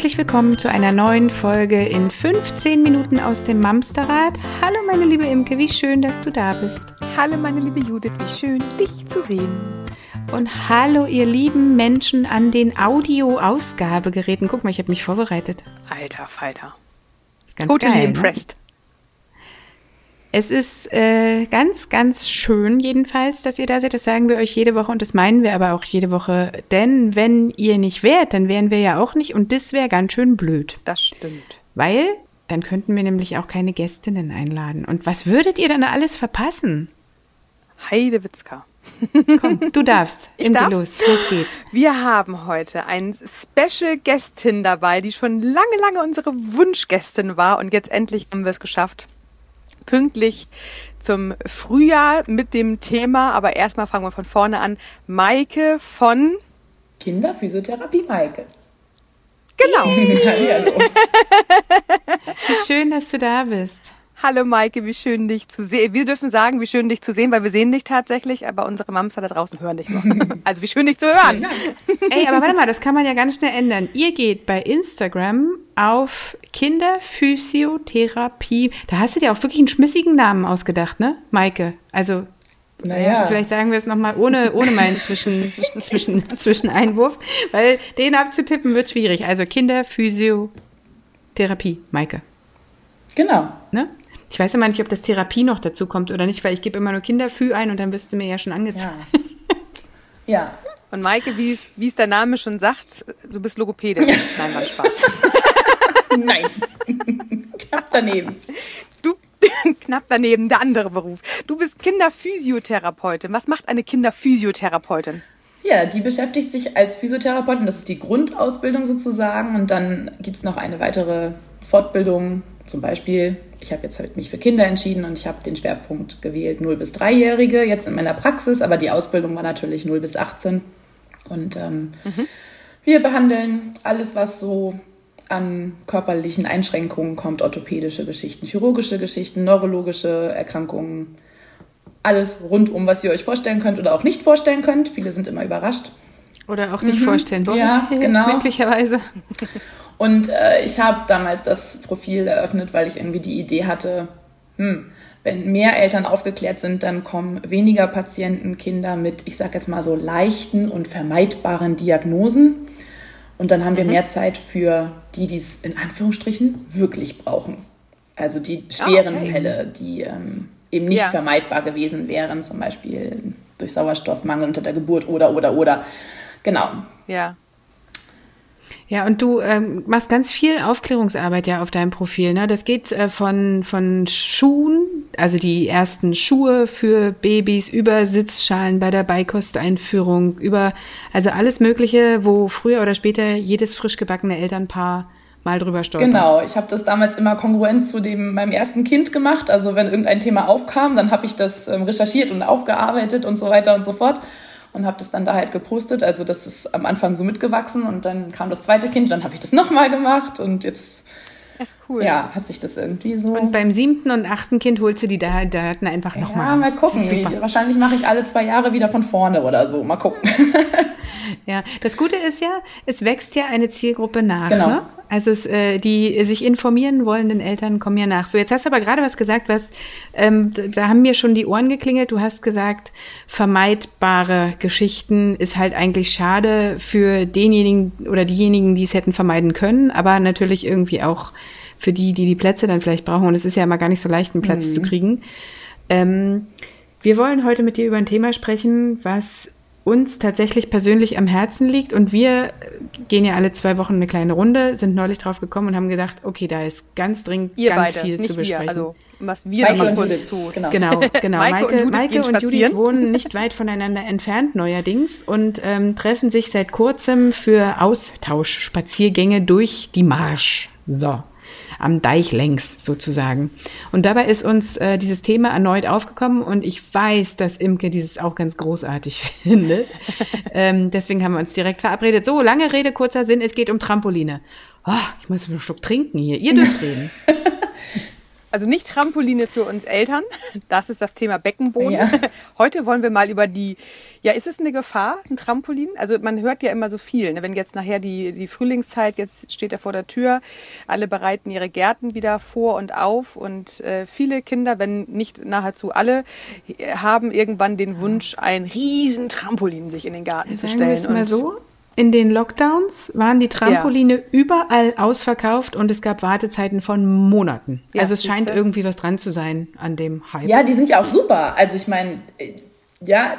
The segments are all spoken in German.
Herzlich willkommen zu einer neuen Folge in 15 Minuten aus dem Mamsterrad. Hallo meine liebe Imke, wie schön, dass du da bist. Hallo meine liebe Judith, wie schön, dich zu sehen. Und hallo ihr lieben Menschen an den Audio-Ausgabegeräten. Guck mal, ich habe mich vorbereitet. Alter Falter. Ist ganz Totally geil, ne? Es ist äh, ganz, ganz schön jedenfalls, dass ihr da seid. Das sagen wir euch jede Woche und das meinen wir aber auch jede Woche. Denn wenn ihr nicht wärt, dann wären wir ja auch nicht und das wäre ganz schön blöd. Das stimmt. Weil dann könnten wir nämlich auch keine Gästinnen einladen. Und was würdet ihr dann alles verpassen? Heidewitzka. Komm, du darfst. Ich darf? los, los geht's. Wir haben heute eine Special Gästin dabei, die schon lange, lange unsere Wunschgästin war und jetzt endlich haben wir es geschafft. Pünktlich zum Frühjahr mit dem Thema, aber erstmal fangen wir von vorne an. Maike von Kinderphysiotherapie Maike. Genau. Wie schön, dass du da bist. Hallo Maike, wie schön dich zu sehen. Wir dürfen sagen, wie schön dich zu sehen, weil wir sehen dich tatsächlich, aber unsere Mamster da draußen hören dich noch. Also wie schön dich zu hören. Ey, aber warte mal, das kann man ja ganz schnell ändern. Ihr geht bei Instagram auf Kinderphysiotherapie. Da hast du dir auch wirklich einen schmissigen Namen ausgedacht, ne, Maike? Also, Naja, vielleicht sagen wir es nochmal ohne, ohne meinen Zwischen, Zwischen, Zwischeneinwurf, weil den abzutippen wird schwierig. Also Kinderphysiotherapie, Maike. genau. Ne? Ich weiß immer nicht, ob das Therapie noch dazu kommt oder nicht, weil ich gebe immer nur Kinderfü ein und dann wirst du mir ja schon angezeigt. Ja. ja. Und Maike, wie es, der Name schon sagt, du bist Logopädin. Nein, war Spaß. Nein. Knapp daneben. Du, knapp daneben, der andere Beruf. Du bist Kinderphysiotherapeutin. Was macht eine Kinderphysiotherapeutin? Ja, die beschäftigt sich als Physiotherapeutin. Das ist die Grundausbildung sozusagen. Und dann gibt es noch eine weitere Fortbildung. Zum Beispiel, ich habe jetzt halt mich für Kinder entschieden und ich habe den Schwerpunkt gewählt 0 bis 3-Jährige jetzt in meiner Praxis. Aber die Ausbildung war natürlich 0 bis 18. Und ähm, wir behandeln alles, was so an körperlichen Einschränkungen kommt, orthopädische Geschichten, chirurgische Geschichten, neurologische Erkrankungen, alles rundum, was ihr euch vorstellen könnt oder auch nicht vorstellen könnt. Viele sind immer überrascht. Oder auch nicht vorstellen wollt, Ja, genau. möglicherweise. Und äh, ich habe damals das Profil eröffnet, weil ich irgendwie die Idee hatte, hm, wenn mehr Eltern aufgeklärt sind, dann kommen weniger Patienten, Kinder mit, ich sage jetzt mal so leichten und vermeidbaren Diagnosen. Und dann haben wir mehr Zeit für die, die es in Anführungsstrichen wirklich brauchen. Also die schweren okay. Fälle, die ähm, eben nicht Ja. vermeidbar gewesen wären, zum Beispiel durch Sauerstoffmangel unter der Geburt oder, oder, oder. Genau. Ja. Ja, und du ähm, machst ganz viel Aufklärungsarbeit ja auf deinem Profil. Ne? Das geht äh, von, von Schuhen, also die ersten Schuhe für Babys, über Sitzschalen bei der Beikosteinführung, über also alles Mögliche, wo früher oder später jedes frisch gebackene Elternpaar mal drüber stolpert. Genau, ich habe das damals immer kongruent zu dem meinem ersten Kind gemacht. Also wenn irgendein Thema aufkam, dann habe ich das ähm, recherchiert und aufgearbeitet und so weiter und so fort und habe das dann da halt gepostet. Also das ist am Anfang so mitgewachsen und dann kam das zweite Kind, dann habe ich das nochmal gemacht und jetzt Ach, cool. ja hat sich das irgendwie so. Und beim siebten und achten Kind holst du die da, Daten einfach nochmal ja, mal gucken. Wie, wahrscheinlich mache ich alle zwei Jahre wieder von vorne oder so. Mal gucken. Ja, das Gute ist ja, es wächst ja eine Zielgruppe nach. Genau. Ne? Also es, äh, die sich informieren wollenden Eltern kommen ja nach. So, jetzt hast du aber gerade was gesagt, was ähm, da haben mir schon die Ohren geklingelt. Du hast gesagt, vermeidbare Geschichten ist halt eigentlich schade für denjenigen oder diejenigen, die es hätten vermeiden können, aber natürlich irgendwie auch für die, die die Plätze dann vielleicht brauchen. Und es ist ja immer gar nicht so leicht, einen Platz zu kriegen. Ähm, wir wollen heute mit dir über ein Thema sprechen, was uns tatsächlich persönlich am Herzen liegt. Und wir gehen ja alle zwei Wochen eine kleine Runde, sind neulich drauf gekommen und haben gedacht, okay, da ist ganz dringend Ihr ganz beide, viel nicht zu besprechen. wir. Also, was wir und kurz zu. genau. Genau, genau. Maike Maike, und Judith Maike und Judith wohnen nicht weit voneinander entfernt neuerdings und ähm, treffen sich seit kurzem für Austauschspaziergänge durch die Marsch. So. Am Deich längs sozusagen. Und dabei ist uns äh, dieses Thema erneut aufgekommen und ich weiß, dass Imke dieses auch ganz großartig findet. ähm, deswegen haben wir uns direkt verabredet. So, lange Rede, kurzer Sinn, es geht um Trampoline. Oh, ich muss einen Schluck trinken hier. Ihr dürft reden. Also nicht Trampoline für uns Eltern. Das ist das Thema Beckenboden. Ja. Heute wollen wir mal über die, ja, ist es eine Gefahr, ein Trampolin? Also man hört ja immer so viel. Ne? Wenn jetzt nachher die, die Frühlingszeit, jetzt steht er vor der Tür, alle bereiten ihre Gärten wieder vor und auf und äh, viele Kinder, wenn nicht nahezu alle, haben irgendwann den Wunsch, ein riesen Trampolin sich in den Garten Sagen zu stellen. Wir mal so, in den Lockdowns waren die Trampoline ja. überall ausverkauft und es gab Wartezeiten von Monaten. Ja, also es scheint du? irgendwie was dran zu sein an dem Hype. Ja, die sind ja auch super. Also ich meine, äh, ja,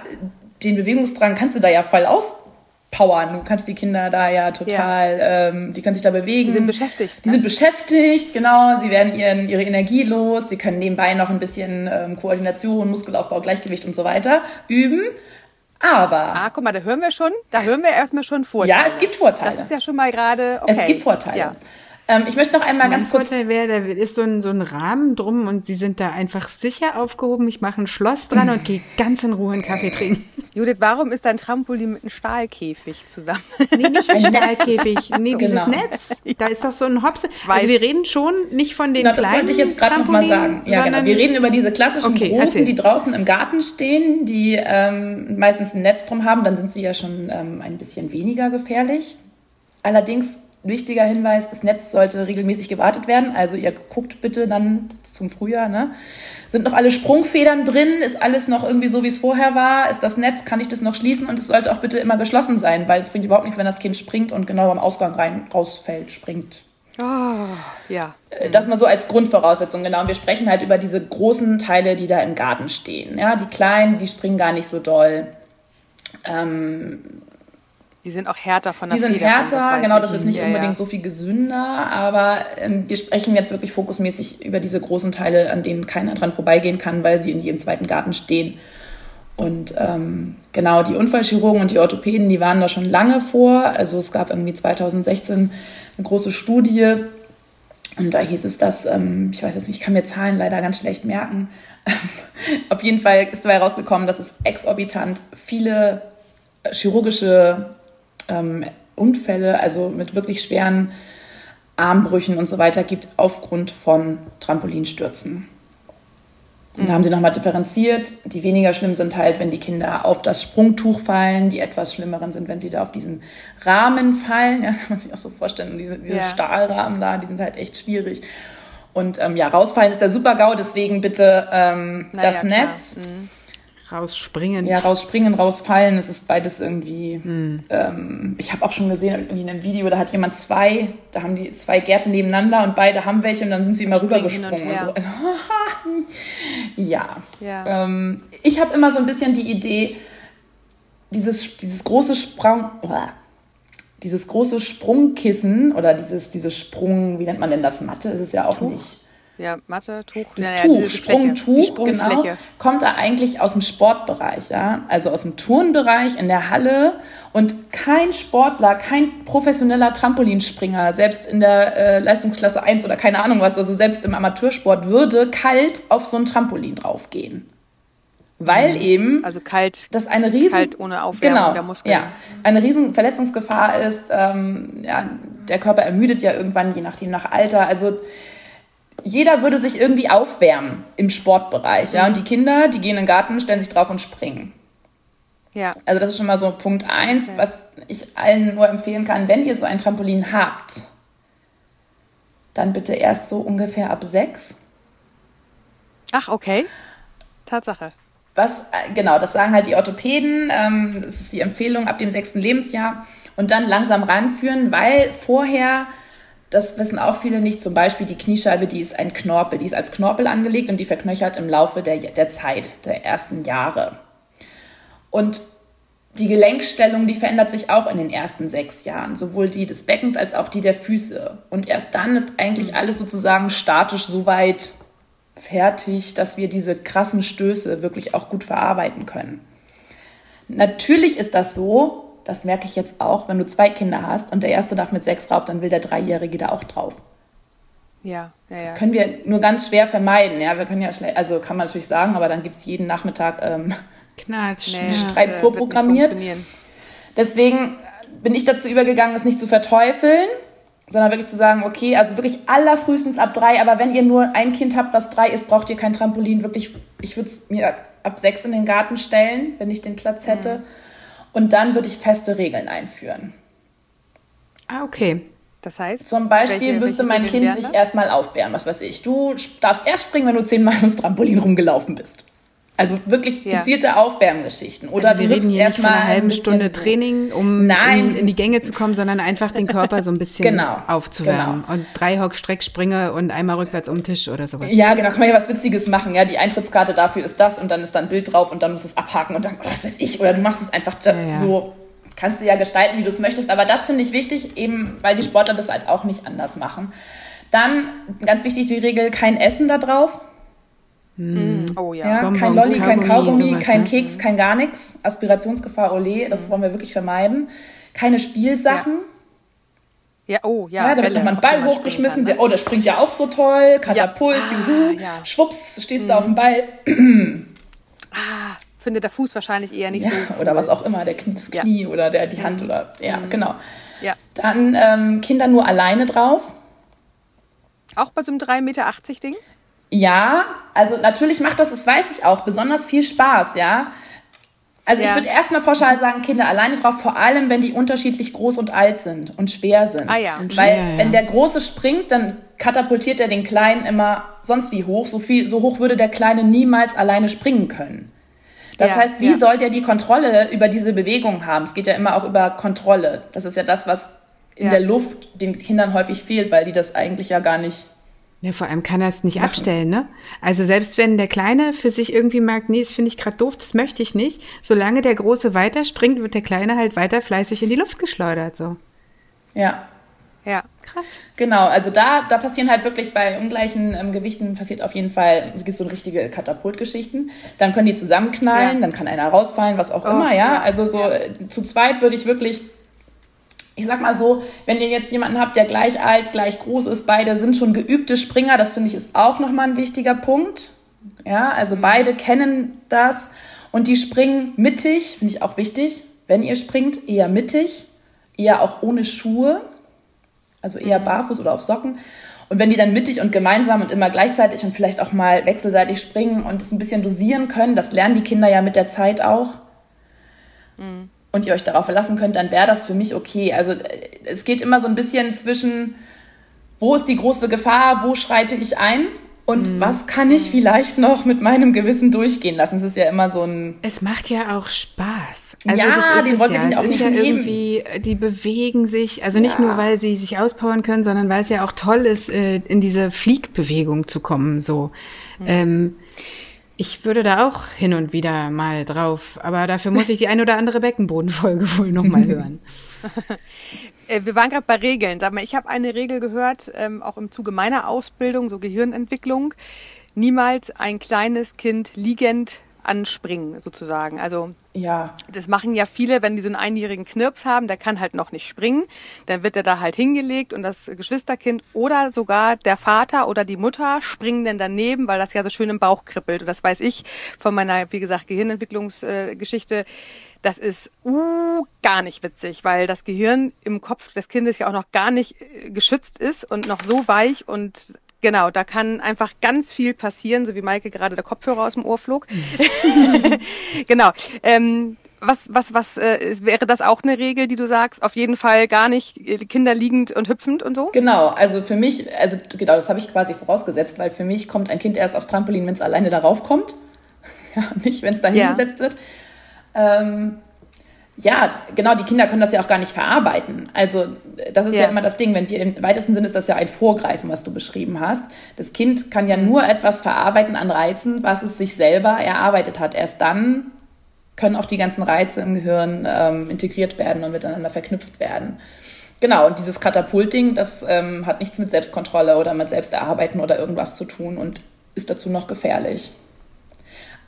den Bewegungsdrang kannst du da ja voll auspowern. Du kannst die Kinder da ja total, ja. Ähm, die können sich da bewegen. Die sind beschäftigt. Die ne? sind beschäftigt, genau. Sie werden ihren, ihre Energie los. Sie können nebenbei noch ein bisschen ähm, Koordination, Muskelaufbau, Gleichgewicht und so weiter üben. Aber. Ah, guck mal, da hören wir schon, da hören wir erstmal schon Vorteile. Ja, es gibt Vorteile. Das ist ja schon mal gerade. Okay. Es gibt Vorteile. Ja. Ähm, ich möchte noch einmal mein ganz kurz. Vorteil wäre, da ist so ein, so ein Rahmen drum und Sie sind da einfach sicher aufgehoben. Ich mache ein Schloss dran und gehe ganz in Ruhe einen Kaffee trinken. Judith, warum ist dein Trampolin mit einem Stahlkäfig zusammen? Nee, nicht ein Stahlkäfig. Nee, so, dieses genau. Netz. Da ist doch so ein Hops. Also wir reden schon nicht von den genau, kleinen das wollte ich jetzt gerade noch mal sagen. Ja, genau. Wir reden über diese klassischen okay, großen, erzähl. die draußen im Garten stehen, die ähm, meistens ein Netz drum haben. Dann sind sie ja schon ähm, ein bisschen weniger gefährlich. Allerdings wichtiger Hinweis, das Netz sollte regelmäßig gewartet werden. Also ihr guckt bitte dann zum Frühjahr, ne? Sind noch alle Sprungfedern drin? Ist alles noch irgendwie so, wie es vorher war? Ist das Netz? Kann ich das noch schließen? Und es sollte auch bitte immer geschlossen sein, weil es bringt überhaupt nichts, wenn das Kind springt und genau am Ausgang rein rausfällt, springt. Oh, ja. Äh, das mal so als Grundvoraussetzung, genau. Und wir sprechen halt über diese großen Teile, die da im Garten stehen. Ja, die kleinen, die springen gar nicht so doll. Ähm, die sind auch härter von der Die sind Feder härter, genau, das ist nicht ja, unbedingt ja. so viel gesünder, aber ähm, wir sprechen jetzt wirklich fokusmäßig über diese großen Teile, an denen keiner dran vorbeigehen kann, weil sie in jedem zweiten Garten stehen. Und ähm, genau, die Unfallchirurgen und die Orthopäden, die waren da schon lange vor. Also es gab irgendwie 2016 eine große Studie und da hieß es, dass, ähm, ich weiß jetzt nicht, ich kann mir Zahlen leider ganz schlecht merken. Auf jeden Fall ist dabei rausgekommen, dass es exorbitant viele chirurgische ähm, Unfälle, also mit wirklich schweren Armbrüchen und so weiter gibt aufgrund von Trampolinstürzen. Und da haben sie nochmal differenziert. Die weniger schlimm sind halt, wenn die Kinder auf das Sprungtuch fallen. Die etwas schlimmeren sind, wenn sie da auf diesen Rahmen fallen. Ja, kann man sich auch so vorstellen. diese, diese ja. Stahlrahmen da, die sind halt echt schwierig. Und ähm, ja, rausfallen ist der Super-GAU, deswegen bitte ähm, naja, das Netz. Mhm. Rausspringen. Ja, rausspringen, rausfallen, es ist beides irgendwie. Hm. Ähm, ich habe auch schon gesehen, irgendwie in einem Video, da hat jemand zwei, da haben die zwei Gärten nebeneinander und beide haben welche und dann sind sie immer rübergesprungen und, und, so. ja. ja. Ähm, ich habe immer so ein bisschen die Idee, dieses, dieses große Sprung, dieses große Sprungkissen oder dieses, dieses Sprung, wie nennt man denn das? Matte ist es ja auch Tuch. nicht ja, Matte, Tuch. Das ja, Tuch, ja, Sprungtuch, genau, kommt da eigentlich aus dem Sportbereich, ja, also aus dem Turnbereich in der Halle und kein Sportler, kein professioneller Trampolinspringer, selbst in der äh, Leistungsklasse 1 oder keine Ahnung was, also selbst im Amateursport würde kalt auf so ein Trampolin draufgehen. Weil mhm. eben also kalt, das eine riesen kalt ohne Aufwärmung genau, der Muskeln. Ja, eine riesen Verletzungsgefahr ist. Ähm, ja, der Körper ermüdet ja irgendwann, je nachdem nach Alter. Also jeder würde sich irgendwie aufwärmen im Sportbereich, ja. Und die Kinder, die gehen in den Garten, stellen sich drauf und springen. Ja. Also das ist schon mal so Punkt eins, okay. was ich allen nur empfehlen kann, wenn ihr so ein Trampolin habt, dann bitte erst so ungefähr ab sechs. Ach, okay. Tatsache. Was, äh, genau, das sagen halt die Orthopäden. Ähm, das ist die Empfehlung ab dem sechsten Lebensjahr. Und dann langsam ranführen, weil vorher das wissen auch viele nicht. Zum Beispiel die Kniescheibe, die ist ein Knorpel. Die ist als Knorpel angelegt und die verknöchert im Laufe der, der Zeit, der ersten Jahre. Und die Gelenkstellung, die verändert sich auch in den ersten sechs Jahren, sowohl die des Beckens als auch die der Füße. Und erst dann ist eigentlich alles sozusagen statisch so weit fertig, dass wir diese krassen Stöße wirklich auch gut verarbeiten können. Natürlich ist das so, das merke ich jetzt auch, wenn du zwei Kinder hast und der erste darf mit sechs drauf, dann will der Dreijährige da auch drauf. Ja, ja, ja. Das können wir nur ganz schwer vermeiden. Ja, wir können ja schnell, also kann man natürlich sagen, aber dann gibt es jeden Nachmittag ähm, Knatsch, nee, Streit äh, vorprogrammiert. Deswegen bin ich dazu übergegangen, es nicht zu verteufeln. sondern wirklich zu sagen, okay, also wirklich allerfrühestens ab drei, aber wenn ihr nur ein Kind habt, was drei ist, braucht ihr kein Trampolin. Wirklich, ich würde es mir ab sechs in den Garten stellen, wenn ich den Platz hätte. Mhm. Und dann würde ich feste Regeln einführen. Ah, okay. Das heißt? Zum Beispiel welche, müsste mein Kind sich erstmal aufwärmen, was weiß ich. Du darfst erst springen, wenn du zehnmal ums Trampolin rumgelaufen bist. Also wirklich gezielte ja. Aufwärmgeschichten. Oder also wir du reden hier nicht von einer halben Stunde so. Training, um in, in, die Gänge zu kommen, sondern einfach den Körper so ein bisschen genau. aufzuwärmen. Genau. Und drei Hock Strecksprünge und einmal rückwärts um den Tisch oder sowas. Ja, genau, kann man ja was Witziges machen. Ja, die Eintrittskarte dafür ist das und dann ist da ein Bild drauf und dann musst du es abhaken und dann, oder was weiß ich, oder du machst es einfach ja, ja. so kannst du ja gestalten, wie du es möchtest. Aber das finde ich wichtig, eben weil die Sportler das halt auch nicht anders machen. Dann ganz wichtig die Regel, kein Essen da drauf. Mm. Oh ja. ja kein Lolli, kein Kaugummi, sowas, kein ne? Keks, kein gar nichts. Aspirationsgefahr, ole, das wollen wir wirklich vermeiden. Keine Spielsachen. Ja. Ja, oh, ja. ja da wird nochmal ein Ball hochgeschmissen. Kann, ne? der, oh, das springt ja auch so toll. Katapult, ja. juhu. Ah, ja. Schwupps, stehst mhm. du auf dem Ball. ah, findet der Fuß wahrscheinlich eher nicht ja, so. Cool. Oder was auch immer, der Knie, das Knie oder der, die Hand mhm. oder, ja, mhm. genau. Ja. Dann ähm, Kinder nur alleine drauf. Auch bei so einem 3,80 Meter Ding? Ja, also natürlich macht das, das weiß ich auch, besonders viel Spaß, ja. Also ja. ich würde erstmal pauschal sagen, Kinder alleine drauf, vor allem wenn die unterschiedlich groß und alt sind und schwer sind. Ah ja. Und Weil schwer, wenn der Große springt, dann katapultiert er den Kleinen immer sonst wie hoch. So viel, so hoch würde der Kleine niemals alleine springen können. Das ja, heißt, wie ja. soll der die Kontrolle über diese Bewegung haben? Es geht ja immer auch über Kontrolle. Das ist ja das, was in der Luft den Kindern häufig fehlt, weil die das eigentlich ja gar nicht ja, vor allem kann er es nicht machen. abstellen, ne? Also selbst wenn der Kleine für sich irgendwie merkt, nee, das finde ich gerade doof, das möchte ich nicht, solange der Große weiterspringt, wird der Kleine halt weiter fleißig in die Luft geschleudert, so. Ja. Ja. Krass. Genau, also da, da passieren halt wirklich bei ungleichen ähm, Gewichten passiert auf jeden Fall, es gibt so richtige Katapultgeschichten. Dann können die zusammenknallen, ja. dann kann einer rausfallen, was auch oh, immer, ja. ja. Also so ja. Äh, zu zweit würde ich wirklich ich sag mal so, wenn ihr jetzt jemanden habt, der gleich alt, gleich groß ist, beide sind schon geübte Springer, das finde ich ist auch nochmal ein wichtiger Punkt. Ja, also beide kennen das und die springen mittig, finde ich auch wichtig. Wenn ihr springt, eher mittig, eher auch ohne Schuhe, also eher mhm. barfuß oder auf Socken. Und wenn die dann mittig und gemeinsam und immer gleichzeitig und vielleicht auch mal wechselseitig springen und es ein bisschen dosieren können, das lernen die Kinder ja mit der Zeit auch. Mhm und ihr euch darauf verlassen könnt, dann wäre das für mich okay. Also äh, es geht immer so ein bisschen zwischen, wo ist die große Gefahr, wo schreite ich ein und mhm. was kann ich vielleicht noch mit meinem Gewissen durchgehen lassen. Es ist ja immer so ein... Es macht ja auch Spaß. Also ja, den wollen wir ja. auch nicht ja irgendwie, Die bewegen sich, also nicht ja. nur, weil sie sich auspowern können, sondern weil es ja auch toll ist, äh, in diese Fliegbewegung zu kommen. So. Mhm. Ähm, ich würde da auch hin und wieder mal drauf, aber dafür muss ich die ein oder andere Beckenbodenfolge wohl nochmal hören. Äh, wir waren gerade bei Regeln. Sag mal, ich habe eine Regel gehört, ähm, auch im Zuge meiner Ausbildung, so Gehirnentwicklung. Niemals ein kleines Kind liegend anspringen, sozusagen. Also ja. Das machen ja viele, wenn die so einen einjährigen Knirps haben, der kann halt noch nicht springen, dann wird er da halt hingelegt und das Geschwisterkind oder sogar der Vater oder die Mutter springen dann daneben, weil das ja so schön im Bauch kribbelt. Und das weiß ich von meiner, wie gesagt, Gehirnentwicklungsgeschichte. Das ist uh, gar nicht witzig, weil das Gehirn im Kopf des Kindes ja auch noch gar nicht äh, geschützt ist und noch so weich und Genau, da kann einfach ganz viel passieren, so wie Maike gerade der Kopfhörer aus dem Ohr flog. genau. Ähm, was, was, was äh, wäre das auch eine Regel, die du sagst? Auf jeden Fall gar nicht äh, Kinder liegend und hüpfend und so? Genau, also für mich, also genau, das habe ich quasi vorausgesetzt, weil für mich kommt ein Kind erst aufs Trampolin, wenn es alleine darauf kommt. ja, nicht, wenn es da hingesetzt ja. wird. Ähm, ja, genau, die Kinder können das ja auch gar nicht verarbeiten. Also das ist ja. ja. immer das Ding, wenn wir im weitesten Sinne ist das ja ein Vorgreifen, was du beschrieben hast. Das Kind kann ja mhm. nur etwas verarbeiten an Reizen, was es sich selber erarbeitet hat. Erst dann können auch die ganzen Reize im Gehirn ähm, integriert werden und miteinander verknüpft werden. Genau, und dieses Katapulting, das ähm, hat nichts mit Selbstkontrolle oder mit Selbsterarbeiten oder irgendwas zu tun und ist dazu noch gefährlich.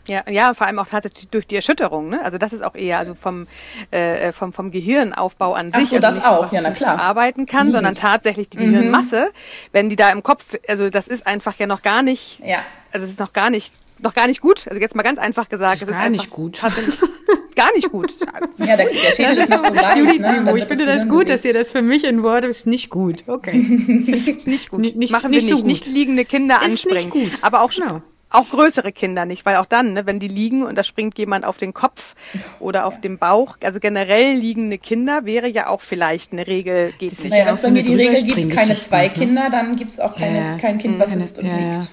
Ja, ja, vor allem auch tatsächlich durch die Erschütterung. Ne? Also das ist auch eher also vom, äh, vom, vom Gehirnaufbau an sich. Ach so, also das nicht, auch, ja, na klar. Arbeiten kann, Liegend. sondern tatsächlich die mhm. Gehirnmasse, wenn die da im Kopf, also das ist einfach ja noch gar nicht, ja. also es ist noch gar nicht noch gar nicht gut. Also jetzt mal ganz einfach gesagt, das ist, gar nicht gut. Tatsächlich gar nicht gut. Ja, der, der Schädel ist noch so leicht. Judith, ne? ich finde das gut, dass ihr das für mich in Worte ist nicht gut. Okay. ist nicht gut. Nicht- Machen nicht wir so nicht. gut. Nicht liegende Kinder Ist nicht anspringen. gut. Aber auch Genau. Auch größere Kinder nicht, weil auch dann, ne, wenn die liegen und da springt jemand auf den Kopf oder auf den Bauch, also generell liegende Kinder wäre ja auch vielleicht eine Regel, geht nicht. Naja, ja wenn es bei mir die Regel gibt, keine zwei ne? Kinder, dann gibt es auch keine, Ja, ja. kein Kind, was sitzt und ja, ja. liegt.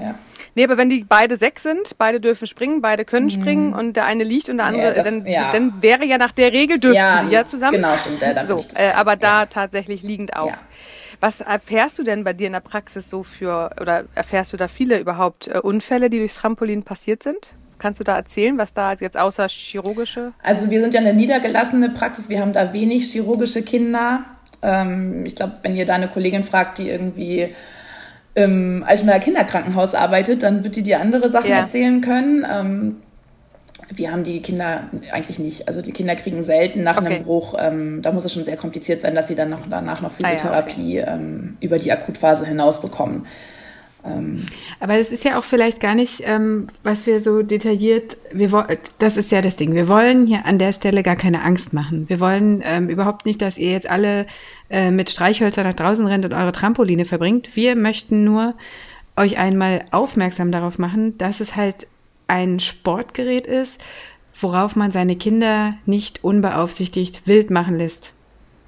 Ja. Nee, aber wenn die beide sechs sind, beide dürfen springen, beide können springen und der eine liegt und der andere, Mhm. Ja, das- dann, ja. dann wäre ja nach der Regel dürften sie ja zusammen. Genau, stimmt. Ja, dann So, äh, aber da ja. tatsächlich liegend auch. Was erfährst du denn bei dir in der Praxis so für, oder erfährst du da viele überhaupt äh, Unfälle, die durchs Trampolin passiert sind? Kannst du da erzählen, was da jetzt außer chirurgische? Also wir sind ja eine niedergelassene Praxis, wir haben da wenig chirurgische Kinder. Ähm, ich glaube, wenn ihr da eine Kollegin fragt, die irgendwie im Altenaer Kinderkrankenhaus arbeitet, dann wird die dir andere Sachen Ja. erzählen können. Ähm, wir haben die Kinder eigentlich nicht. Also die Kinder kriegen selten nach Okay. einem Bruch. Ähm, da muss es schon sehr kompliziert sein, dass sie dann noch, danach noch Ah ja, Physiotherapie ähm, über die Akutphase hinaus bekommen. Aber es ist ja auch vielleicht gar nicht, ähm, was wir so detailliert, wir das ist ja das Ding. Wir wollen hier an der Stelle gar keine Angst machen. Wir wollen ähm, überhaupt nicht, dass ihr jetzt alle äh, mit Streichhölzer nach draußen rennt und eure Trampoline verbringt. Wir möchten nur euch einmal aufmerksam darauf machen, dass es halt ein Sportgerät ist, worauf man seine Kinder nicht unbeaufsichtigt wild machen lässt.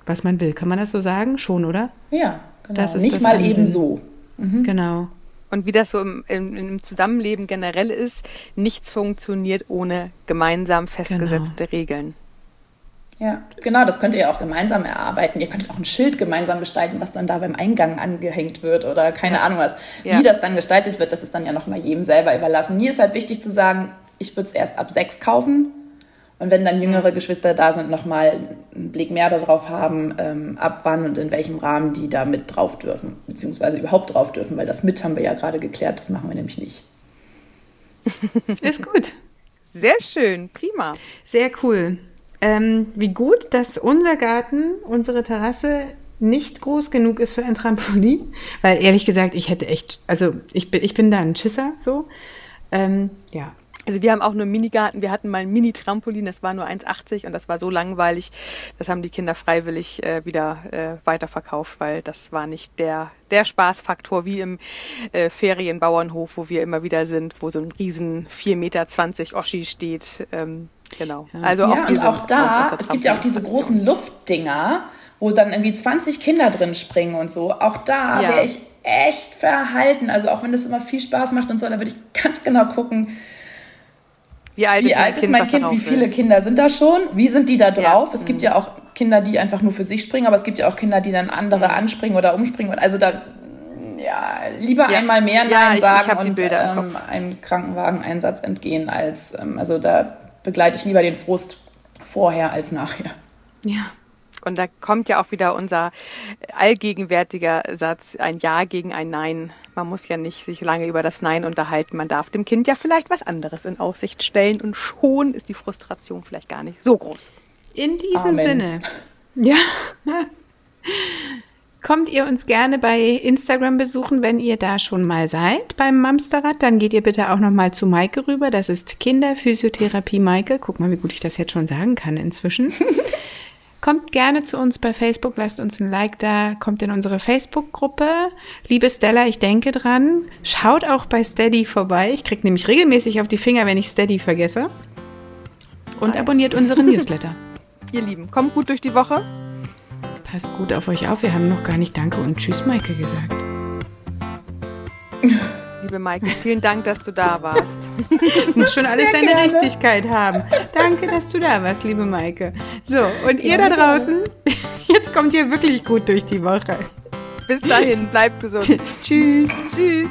Was man will. Kann man das so sagen? Schon, oder? Ja, genau. Das ist nicht das mal Ansinnen. eben so. Genau. Und wie das so im, im, im Zusammenleben generell ist, nichts funktioniert ohne gemeinsam festgesetzte Regeln. Ja, genau, das könnt ihr ja auch gemeinsam erarbeiten. Ihr könnt auch ein Schild gemeinsam gestalten, was dann da beim Eingang angehängt wird oder keine Ahnung was. Ja. Wie das dann gestaltet wird, das ist dann ja nochmal jedem selber überlassen. Mir ist halt wichtig zu sagen, ich würde es erst ab sechs kaufen. Und wenn dann jüngere Geschwister da sind, nochmal einen Blick mehr darauf haben, ähm, ab wann und in welchem Rahmen die da mit drauf dürfen, beziehungsweise überhaupt drauf dürfen, weil das mit haben wir ja gerade geklärt, das machen wir nämlich nicht. Ist gut. Sehr schön, prima. Sehr cool. Ähm, wie gut, dass unser Garten, unsere Terrasse nicht groß genug ist für ein Trampolin. Weil ehrlich gesagt, ich hätte echt, also ich bin, ich bin da ein Schisser so. Ähm, ja. Also wir haben auch nur einen Minigarten. Wir hatten mal ein Mini-Trampolin, das war nur 1,80 und das war so langweilig. Das haben die Kinder freiwillig äh, wieder äh, weiterverkauft, weil das war nicht der, der Spaßfaktor wie im äh, Ferienbauernhof, wo wir immer wieder sind, wo so ein riesen 4,20 Meter Oschi steht. Ähm, genau. Also auch ja, und auch da, es gibt ja auch diese großen Luftdinger, wo dann irgendwie 20 Kinder drin springen und so. Auch da Ja. wäre ich echt verhalten. Also auch wenn das immer viel Spaß macht und so, da würde ich ganz genau gucken, Wie alt wie ist mein alt ist Kind, mein was Kind, wie viele will? Kinder sind da schon, wie sind die da drauf. Ja. Es gibt ja auch Kinder, die einfach nur für sich springen, aber es gibt ja auch Kinder, die dann andere anspringen oder umspringen. Und Also da, ja, lieber Ja. einmal mehr Ja, Nein ich- ich sagen die und ähm, einem Krankenwageneinsatz entgehen, als, ähm, also da begleite ich lieber den Frust vorher als nachher. Ja. Und da kommt ja auch wieder unser allgegenwärtiger Satz, ein Ja gegen ein Nein. Man muss ja nicht sich lange über das Nein unterhalten. Man darf dem Kind ja vielleicht was anderes in Aussicht stellen und schon ist die Frustration vielleicht gar nicht so groß. In diesem Amen. Sinne. Ja. Kommt ihr uns gerne bei Instagram besuchen, wenn ihr da schon mal seid beim Mamsterrad. Dann geht ihr bitte auch noch mal zu Maike rüber. Das ist Kinderphysiotherapie Maike. Guck mal, wie gut ich das jetzt schon sagen kann inzwischen. Kommt gerne zu uns bei Facebook, lasst uns ein Like da, kommt in unsere Facebook-Gruppe. Liebe Stella, ich denke dran. Schaut auch bei Steady vorbei. Ich kriege nämlich regelmäßig auf die Finger, wenn ich Steady vergesse. Und abonniert unsere Newsletter. Ihr Lieben, kommt gut durch die Woche. Passt gut auf euch auf. Wir haben noch gar nicht Danke und Tschüss, Maike, gesagt. Liebe Maike, vielen Dank, dass du da warst. Muss schon alles Sehr seine gerne. Richtigkeit haben. Danke, dass du da warst, liebe Maike. So, und ihr da Gerne. draußen, jetzt kommt ihr wirklich gut durch die Woche. Bis dahin, bleibt gesund. Tschüss. Tschüss.